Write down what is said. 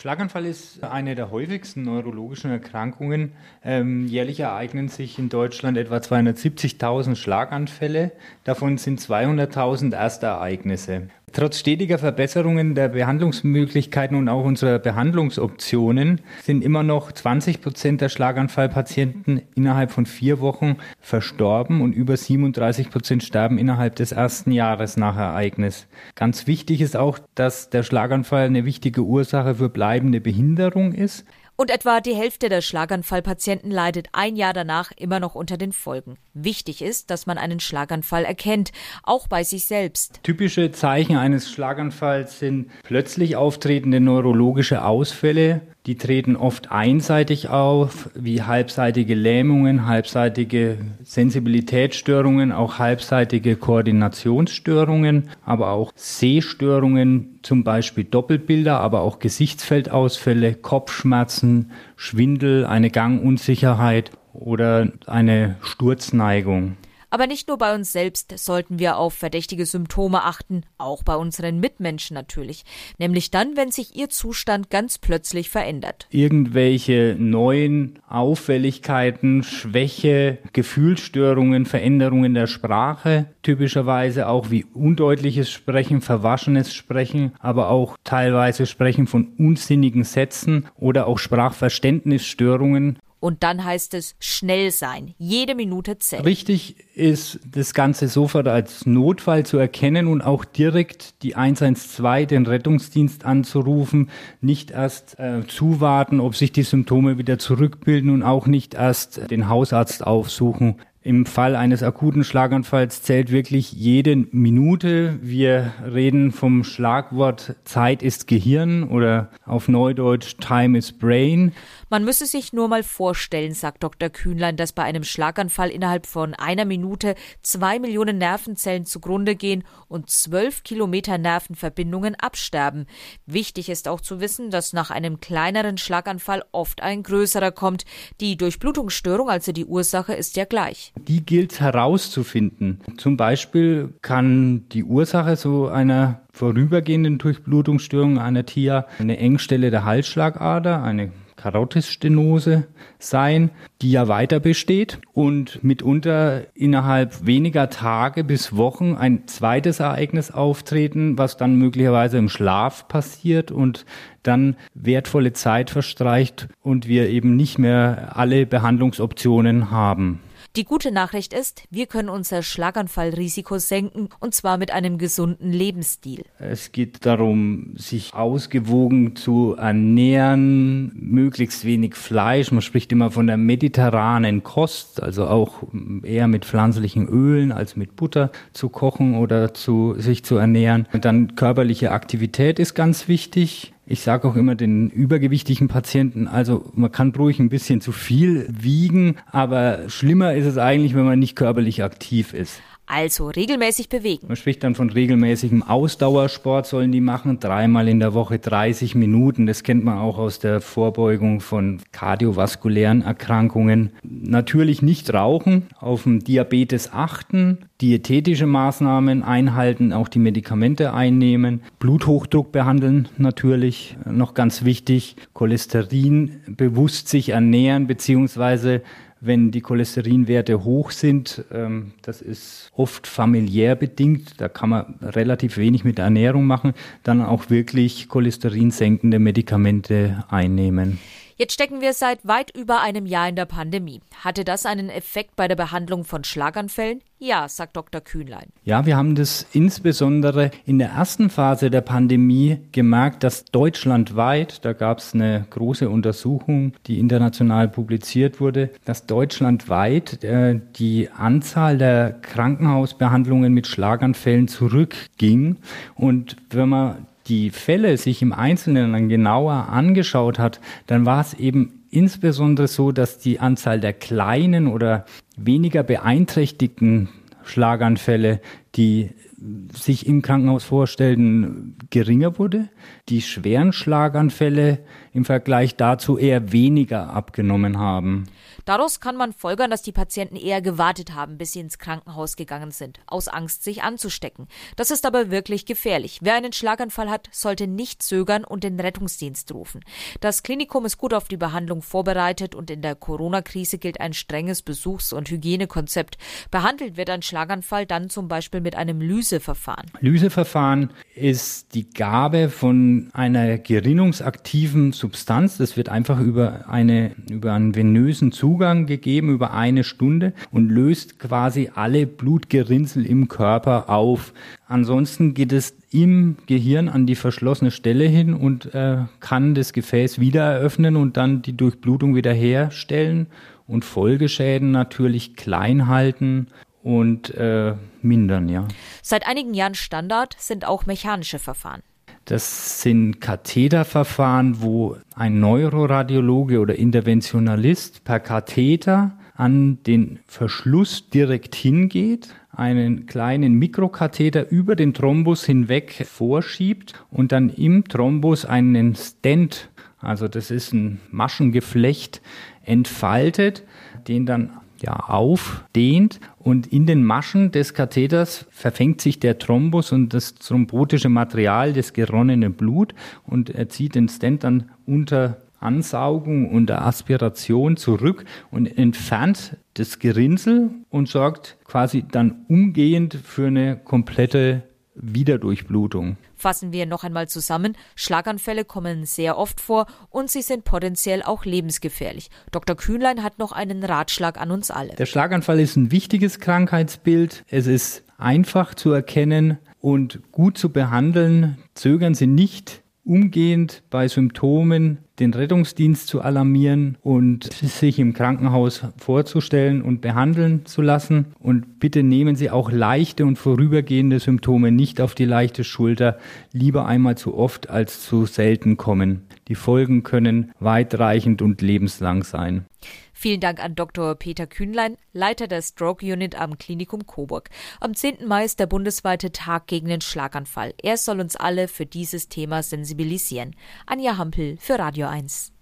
Schlaganfall ist eine der häufigsten neurologischen Erkrankungen. Ähm, jährlich ereignen sich in Deutschland etwa 270.000 Schlaganfälle. Davon sind 200.000 Erstereignisse. Trotz stetiger Verbesserungen der Behandlungsmöglichkeiten und auch unserer Behandlungsoptionen sind immer noch 20 Prozent der Schlaganfallpatienten innerhalb von vier Wochen verstorben und über 37 Prozent sterben innerhalb des ersten Jahres nach Ereignis. Ganz wichtig ist auch, dass der Schlaganfall eine wichtige Ursache für bleibende Behinderung ist. Und etwa die Hälfte der Schlaganfallpatienten leidet ein Jahr danach immer noch unter den Folgen. Wichtig ist, dass man einen Schlaganfall erkennt, auch bei sich selbst. Typische Zeichen eines Schlaganfalls sind plötzlich auftretende neurologische Ausfälle, die treten oft einseitig auf, wie halbseitige Lähmungen, halbseitige Sensibilitätsstörungen, auch halbseitige Koordinationsstörungen, aber auch Sehstörungen, zum Beispiel Doppelbilder, aber auch Gesichtsfeldausfälle, Kopfschmerzen, Schwindel, eine Gangunsicherheit oder eine Sturzneigung. Aber nicht nur bei uns selbst sollten wir auf verdächtige Symptome achten, auch bei unseren Mitmenschen natürlich. Nämlich dann, wenn sich ihr Zustand ganz plötzlich verändert. Irgendwelche neuen Auffälligkeiten, Schwäche, Gefühlsstörungen, Veränderungen der Sprache, typischerweise auch wie undeutliches Sprechen, verwaschenes Sprechen, aber auch teilweise Sprechen von unsinnigen Sätzen oder auch Sprachverständnisstörungen und dann heißt es schnell sein. Jede Minute zählt. Richtig ist, das Ganze sofort als Notfall zu erkennen und auch direkt die 112, den Rettungsdienst anzurufen. Nicht erst äh, zuwarten, ob sich die Symptome wieder zurückbilden und auch nicht erst den Hausarzt aufsuchen. Im Fall eines akuten Schlaganfalls zählt wirklich jede Minute. Wir reden vom Schlagwort Zeit ist Gehirn oder auf Neudeutsch Time is Brain. Man müsse sich nur mal vorstellen, sagt Dr. Kühnlein, dass bei einem Schlaganfall innerhalb von einer Minute zwei Millionen Nervenzellen zugrunde gehen und zwölf Kilometer Nervenverbindungen absterben. Wichtig ist auch zu wissen, dass nach einem kleineren Schlaganfall oft ein größerer kommt. Die Durchblutungsstörung, also die Ursache, ist ja gleich. Die gilt herauszufinden. Zum Beispiel kann die Ursache so einer vorübergehenden Durchblutungsstörung einer TIA eine Engstelle der Halsschlagader, eine Karotisstenose sein, die ja weiter besteht und mitunter innerhalb weniger Tage bis Wochen ein zweites Ereignis auftreten, was dann möglicherweise im Schlaf passiert und dann wertvolle Zeit verstreicht und wir eben nicht mehr alle Behandlungsoptionen haben. Die gute Nachricht ist, wir können unser Schlaganfallrisiko senken und zwar mit einem gesunden Lebensstil. Es geht darum, sich ausgewogen zu ernähren, möglichst wenig Fleisch. Man spricht immer von der mediterranen Kost, also auch eher mit pflanzlichen Ölen als mit Butter zu kochen oder zu sich zu ernähren. Und dann körperliche Aktivität ist ganz wichtig. Ich sage auch immer den übergewichtigen Patienten, also man kann ruhig ein bisschen zu viel wiegen, aber schlimmer ist es eigentlich, wenn man nicht körperlich aktiv ist. Also regelmäßig bewegen. Man spricht dann von regelmäßigem Ausdauersport, sollen die machen, dreimal in der Woche 30 Minuten. Das kennt man auch aus der Vorbeugung von kardiovaskulären Erkrankungen. Natürlich nicht rauchen, auf den Diabetes achten, diätetische Maßnahmen einhalten, auch die Medikamente einnehmen, Bluthochdruck behandeln natürlich, noch ganz wichtig, Cholesterin bewusst sich ernähren, beziehungsweise wenn die Cholesterinwerte hoch sind. Ähm, das ist oft familiär bedingt. Da kann man relativ wenig mit der Ernährung machen. Dann auch wirklich cholesterinsenkende Medikamente einnehmen. Jetzt stecken wir seit weit über einem Jahr in der Pandemie. Hatte das einen Effekt bei der Behandlung von Schlaganfällen? Ja, sagt Dr. Kühnlein. Ja, wir haben das insbesondere in der ersten Phase der Pandemie gemerkt, dass deutschlandweit, da gab es eine große Untersuchung, die international publiziert wurde, dass deutschlandweit äh, die Anzahl der Krankenhausbehandlungen mit Schlaganfällen zurückging. Und wenn man die Fälle sich im Einzelnen dann genauer angeschaut hat, dann war es eben insbesondere so, dass die Anzahl der kleinen oder weniger beeinträchtigten Schlaganfälle, die sich im Krankenhaus vorstellten, geringer wurde, die schweren Schlaganfälle im Vergleich dazu eher weniger abgenommen haben. Daraus kann man folgern, dass die Patienten eher gewartet haben, bis sie ins Krankenhaus gegangen sind, aus Angst, sich anzustecken. Das ist aber wirklich gefährlich. Wer einen Schlaganfall hat, sollte nicht zögern und den Rettungsdienst rufen. Das Klinikum ist gut auf die Behandlung vorbereitet und in der Corona-Krise gilt ein strenges Besuchs- und Hygienekonzept. Behandelt wird ein Schlaganfall dann zum Beispiel mit einem Lyseverfahren. Lyseverfahren ist die Gabe von einer gerinnungsaktiven Substanz. Das wird einfach über eine, über einen venösen Zugang gegeben über eine Stunde und löst quasi alle Blutgerinnsel im Körper auf. Ansonsten geht es im Gehirn an die verschlossene Stelle hin und äh, kann das Gefäß wieder eröffnen und dann die Durchblutung wiederherstellen und Folgeschäden natürlich klein halten und äh, mindern, ja. Seit einigen Jahren Standard sind auch mechanische Verfahren. Das sind Katheterverfahren, wo ein Neuroradiologe oder Interventionalist per Katheter an den Verschluss direkt hingeht, einen kleinen Mikrokatheter über den Thrombus hinweg vorschiebt und dann im Thrombus einen Stent, also das ist ein Maschengeflecht, entfaltet, den dann ja, aufdehnt und in den Maschen des Katheters verfängt sich der Thrombus und das thrombotische Material, das geronnene Blut und er zieht den Stent dann unter Ansaugung, unter Aspiration zurück und entfernt das Gerinnsel und sorgt quasi dann umgehend für eine komplette Wiederdurchblutung. Fassen wir noch einmal zusammen, Schlaganfälle kommen sehr oft vor und sie sind potenziell auch lebensgefährlich. Dr. Kühnlein hat noch einen Ratschlag an uns alle. Der Schlaganfall ist ein wichtiges Krankheitsbild. Es ist einfach zu erkennen und gut zu behandeln. Zögern Sie nicht umgehend bei Symptomen den Rettungsdienst zu alarmieren und sich im Krankenhaus vorzustellen und behandeln zu lassen. Und bitte nehmen Sie auch leichte und vorübergehende Symptome nicht auf die leichte Schulter, lieber einmal zu oft als zu selten kommen. Die Folgen können weitreichend und lebenslang sein. Vielen Dank an Dr. Peter Kühnlein, Leiter der Stroke Unit am Klinikum Coburg. Am 10. Mai ist der bundesweite Tag gegen den Schlaganfall. Er soll uns alle für dieses Thema sensibilisieren. Anja Hampel für Radio 1.